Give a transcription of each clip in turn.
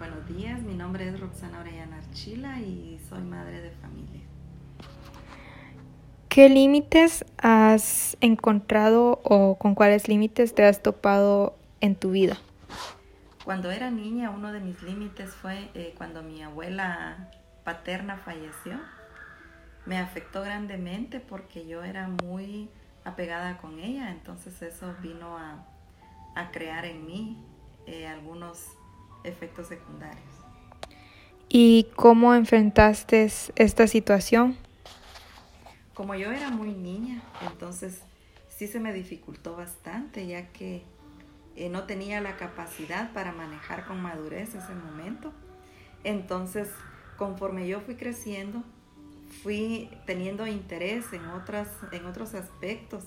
Buenos días, mi nombre es Roxana Orellana Archila y soy madre de familia. ¿Qué límites has encontrado o con cuáles límites te has topado en tu vida? Cuando era niña, uno de mis límites fue eh, cuando mi abuela paterna falleció. Me afectó grandemente porque yo era muy apegada con ella, entonces eso vino a, crear en mí eh, algunos efectos secundarios. ¿Y cómo enfrentaste esta situación? Como yo era muy niña, entonces sí se me dificultó bastante, ya que eh, no tenía la capacidad para manejar con madurez ese momento. Entonces, conforme yo fui creciendo, fui teniendo interés en, otras, en otros aspectos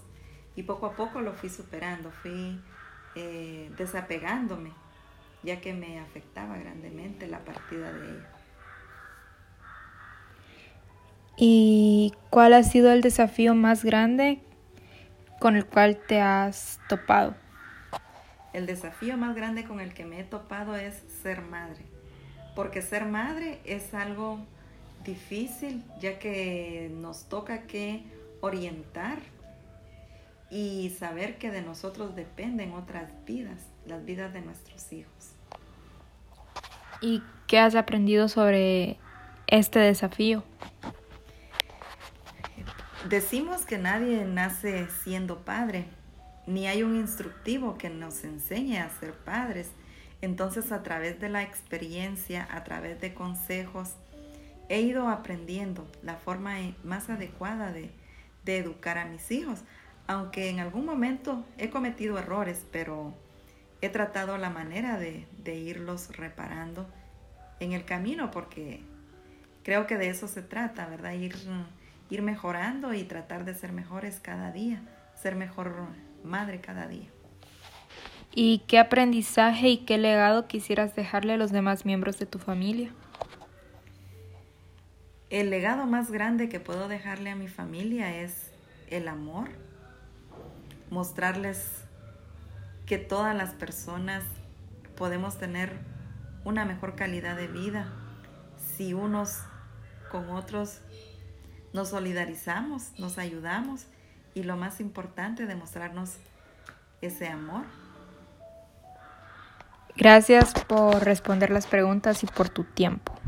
y poco a poco lo fui superando, fui eh, desapegándome ya que me afectaba grandemente la partida de ella. ¿Y cuál ha sido el desafío más grande con el cual te has topado? El desafío más grande con el que me he topado es ser madre, porque ser madre es algo difícil, ya que nos toca que orientar y saber que de nosotros dependen otras vidas, las vidas de nuestros hijos. ¿Y qué has aprendido sobre este desafío? Decimos que nadie nace siendo padre, ni hay un instructivo que nos enseñe a ser padres. Entonces a través de la experiencia, a través de consejos, he ido aprendiendo la forma más adecuada de, educar a mis hijos. Aunque en algún momento he cometido errores, pero he tratado la manera de, irlos reparando en el camino porque creo que de eso se trata, ¿verdad? Ir, ir mejorando y tratar de ser mejores cada día, ser mejor madre cada día. ¿Y qué aprendizaje y qué legado quisieras dejarle a los demás miembros de tu familia? El legado más grande que puedo dejarle a mi familia es el amor, mostrarles que todas las personas podemos tener una mejor calidad de vida si unos con otros nos solidarizamos, nos ayudamos y lo más importante, demostrarnos ese amor. Gracias por responder las preguntas y por tu tiempo.